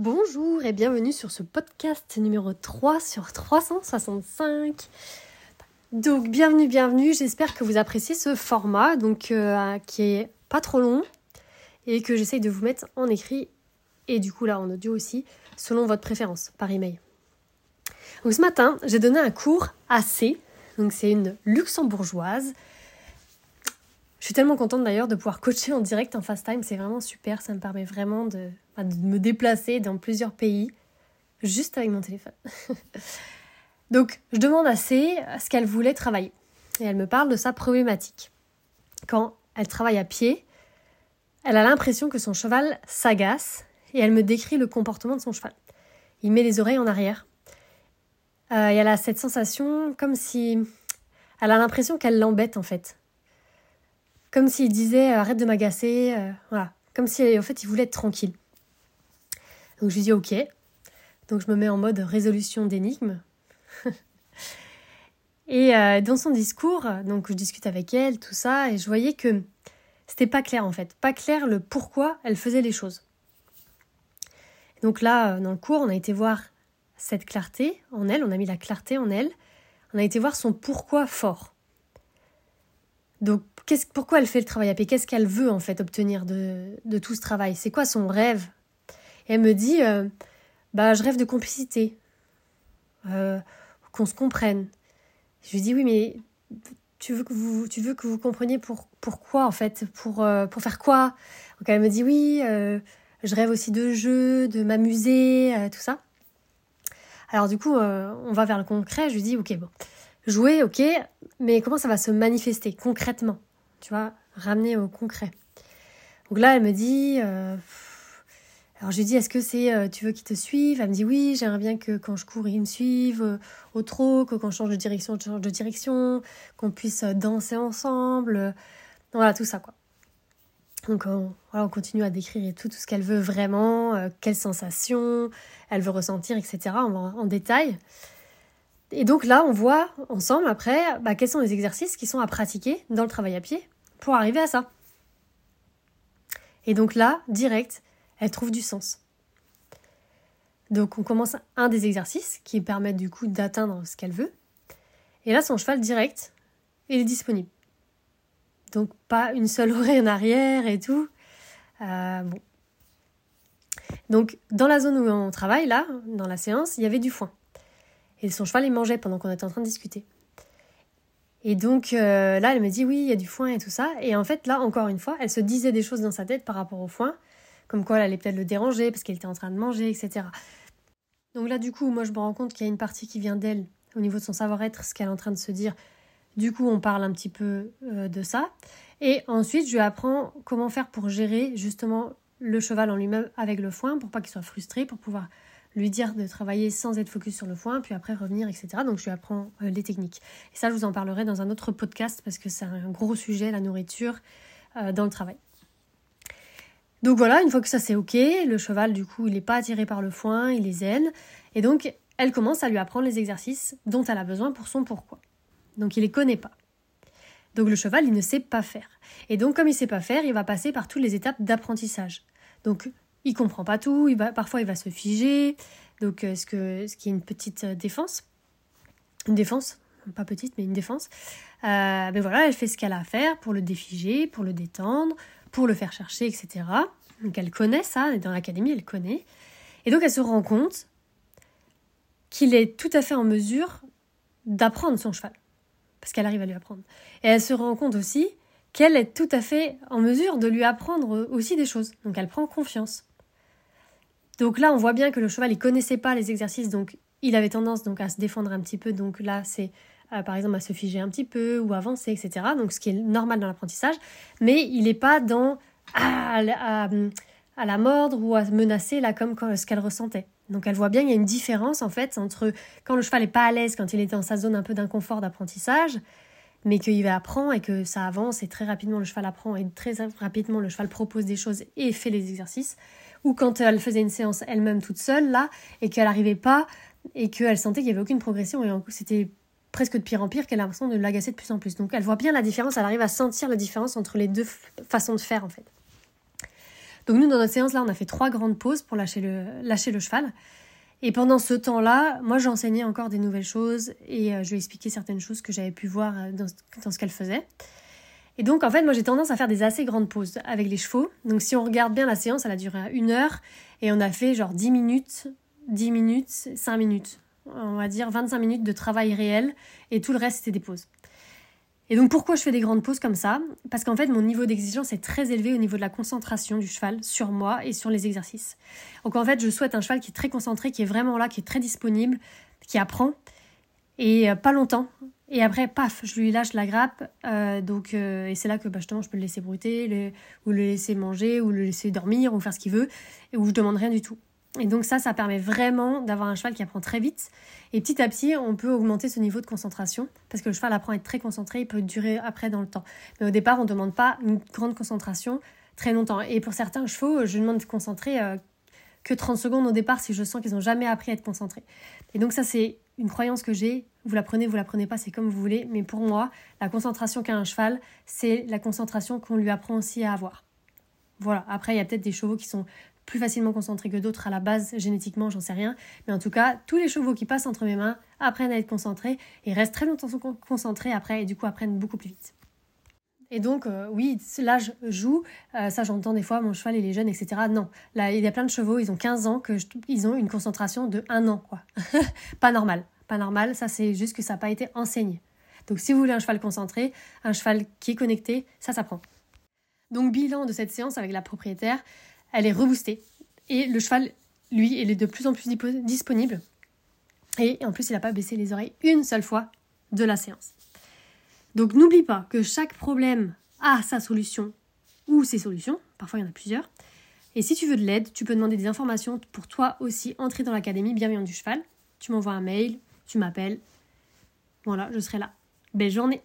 Bonjour et bienvenue sur ce podcast numéro 3 sur 365. Donc bienvenue, bienvenue, j'espère que vous appréciez ce format donc euh, qui est pas trop long et que j'essaye de vous mettre en écrit et du coup là en audio aussi selon votre préférence par email. Donc ce matin, j'ai donné un cours à C, donc c'est une luxembourgeoise. Je suis tellement contente d'ailleurs de pouvoir coacher en direct en fast time, c'est vraiment super, ça me permet vraiment de me déplacer dans plusieurs pays juste avec mon téléphone. Donc, je demande à C ce qu'elle voulait travailler. Et elle me parle de sa problématique. Quand elle travaille à pied, elle a l'impression que son cheval s'agace et elle me décrit le comportement de son cheval. Il met les oreilles en arrière. Euh, et elle a cette sensation comme si... Elle a l'impression qu'elle l'embête en fait. Comme s'il disait arrête de m'agacer. Euh, voilà. Comme si en fait il voulait être tranquille. Donc je lui dis ok. Donc je me mets en mode résolution d'énigmes. et euh, dans son discours, donc je discute avec elle, tout ça, et je voyais que c'était pas clair en fait, pas clair le pourquoi elle faisait les choses. donc là, euh, dans le cours, on a été voir cette clarté en elle, on a mis la clarté en elle, on a été voir son pourquoi fort. Donc, pourquoi elle fait le travail à pied Qu'est-ce qu'elle veut en fait obtenir de, de tout ce travail? C'est quoi son rêve? Elle me dit euh, Bah, je rêve de complicité, euh, qu'on se comprenne. Je lui dis Oui, mais tu veux que vous, tu veux que vous compreniez pour, pourquoi, en fait? Pour, euh, pour faire quoi? Elle me dit Oui, je rêve aussi de jeux, de m'amuser, tout ça. Alors, du coup, on va vers le concret. Je lui dis Ok, bon, jouer, ok, mais comment ça va se manifester concrètement Tu vois, ramener au concret. Donc là, elle me dit alors je lui dis est-ce que c'est euh, tu veux qu'ils te suivent Elle me dit oui, j'aimerais bien que quand je cours ils me suivent euh, au trot, que quand je change de direction, change de direction, qu'on puisse euh, danser ensemble, voilà tout ça quoi. Donc on, voilà, on continue à décrire tout, tout ce qu'elle veut vraiment, quelles sensations elle veut ressentir, etc. en détail. Et donc là, on voit ensemble après bah, quels sont les exercices qui sont à pratiquer dans le travail à pied pour arriver à ça. Et donc là, direct, elle trouve du sens. Donc on commence un des exercices qui permettent du coup d'atteindre ce qu'elle veut. Et là, son cheval direct, il est disponible. Donc pas une seule oreille en arrière et tout. Euh, bon. Donc dans la zone où on travaille, là, dans la séance, il y avait du foin. Et son cheval, il mangeait pendant qu'on était en train de discuter. Et donc euh, là, elle me dit oui, il y a du foin et tout ça. Et en fait, là, encore une fois, elle se disait des choses dans sa tête par rapport au foin comme quoi elle allait peut-être le déranger parce qu'elle était en train de manger, etc. Donc là, du coup, moi, je me rends compte qu'il y a une partie qui vient d'elle au niveau de son savoir-être, ce qu'elle est en train de se dire. Du coup, on parle un petit peu euh, de ça. Et ensuite, je lui apprends comment faire pour gérer justement le cheval en lui-même avec le foin, pour pas qu'il soit frustré, pour pouvoir lui dire de travailler sans être focus sur le foin, puis après revenir, etc. Donc je lui apprends euh, les techniques. Et ça, je vous en parlerai dans un autre podcast parce que c'est un gros sujet, la nourriture euh, dans le travail. Donc voilà, une fois que ça c'est ok, le cheval du coup il n'est pas attiré par le foin, il est zen, et donc elle commence à lui apprendre les exercices dont elle a besoin pour son pourquoi. Donc il les connaît pas. Donc le cheval il ne sait pas faire. Et donc comme il sait pas faire, il va passer par toutes les étapes d'apprentissage. Donc il comprend pas tout, il parfois il va se figer, donc euh, ce, qui est une petite euh, défense, une défense, pas petite mais une défense. Euh, mais voilà, elle fait ce qu'elle a à faire pour le défiger, pour le détendre, pour le faire chercher, etc. Donc elle connaît ça, dans l'académie, elle connaît. Et donc elle se rend compte qu'il est tout à fait en mesure d'apprendre son cheval, parce qu'elle arrive à lui apprendre. Et elle se rend compte aussi qu'elle est tout à fait en mesure de lui apprendre aussi des choses. Donc elle prend confiance. Donc là, on voit bien que le cheval, il connaissait pas les exercices, donc il avait tendance donc à se défendre un petit peu. Donc là, c'est par exemple à se figer un petit peu ou avancer, etc. Donc ce qui est normal dans l'apprentissage, mais il n'est pas dans à, la mordre ou à menacer là comme ce qu'elle ressentait. Donc elle voit bien il y a une différence en fait entre quand le cheval n'est pas à l'aise, quand il est dans sa zone un peu d'inconfort d'apprentissage, mais qu'il apprend et que ça avance et très rapidement le cheval apprend et très rapidement le cheval propose des choses et fait les exercices, ou quand elle faisait une séance elle-même toute seule là et qu'elle n'arrivait pas et qu'elle sentait qu'il n'y avait aucune progression et c'était presque de pire en pire, qu'elle a l'impression de l'agacer de plus en plus. Donc elle voit bien la différence, elle arrive à sentir la différence entre les deux façons de faire en fait. Donc nous, dans notre séance, là, on a fait trois grandes pauses pour lâcher le, lâcher le cheval. Et pendant ce temps-là, moi, j'enseignais encore des nouvelles choses et euh, je lui expliquais certaines choses que j'avais pu voir euh, dans, ce qu'elle faisait. Et donc, en fait, moi, j'ai tendance à faire des assez grandes pauses avec les chevaux. Donc, si on regarde bien la séance, elle a duré une heure et on a fait genre 10 minutes, 10 minutes, 5 minutes. On va dire 25 minutes de travail réel et tout le reste, c'était des pauses. Et donc pourquoi je fais des grandes pauses comme ça? Parce qu'en fait mon niveau d'exigence est très élevé au niveau de la concentration du cheval sur moi et sur les exercices. Donc en fait je souhaite un cheval qui est très concentré, qui est vraiment là, qui est très disponible, qui apprend et euh, pas longtemps. Et après paf, je lui lâche la grappe. Euh, donc euh, et c'est là que bah, justement je peux le laisser brouter, ou le laisser manger, ou le laisser dormir, ou faire ce qu'il veut, et où je demande rien du tout. Et donc ça, ça permet vraiment d'avoir un cheval qui apprend très vite. Et petit à petit, on peut augmenter ce niveau de concentration parce que le cheval apprend à être très concentré, il peut durer après dans le temps. Mais au départ, on ne demande pas une grande concentration très longtemps. Et pour certains chevaux, je demande de concentrer euh, que 30 secondes au départ si je sens qu'ils n'ont jamais appris à être concentrés. Et donc ça, c'est une croyance que j'ai. Vous la prenez, vous la prenez pas, c'est comme vous voulez. Mais pour moi, la concentration qu'a un cheval, c'est la concentration qu'on lui apprend aussi à avoir. Voilà, après, il y a peut-être des chevaux qui sont plus facilement concentrés que d'autres à la base, génétiquement, j'en sais rien. Mais en tout cas, tous les chevaux qui passent entre mes mains apprennent à être concentrés et restent très longtemps concentrés après et du coup apprennent beaucoup plus vite. Et donc, euh, oui, là, je joue. Euh, ça, j'entends des fois, mon cheval, il est jeune, etc. Non. Là, il y a plein de chevaux, ils ont 15 ans, que ils ont une concentration de 1 an, quoi. pas normal. Pas normal. Ça, c'est juste que ça n'a pas été enseigné. Donc, si vous voulez un cheval concentré, un cheval qui est connecté, ça s'apprend. Donc, bilan de cette séance avec la propriétaire elle est reboostée. Et le cheval, lui, il est de plus en plus disponible. Et en plus, il n'a pas baissé les oreilles une seule fois de la séance. Donc n'oublie pas que chaque problème a sa solution ou ses solutions. Parfois, il y en a plusieurs. Et si tu veux de l'aide, tu peux demander des informations pour toi aussi entrer dans l'académie Bienveillant du cheval. Tu m'envoies un mail, tu m'appelles. Voilà, je serai là. Belle journée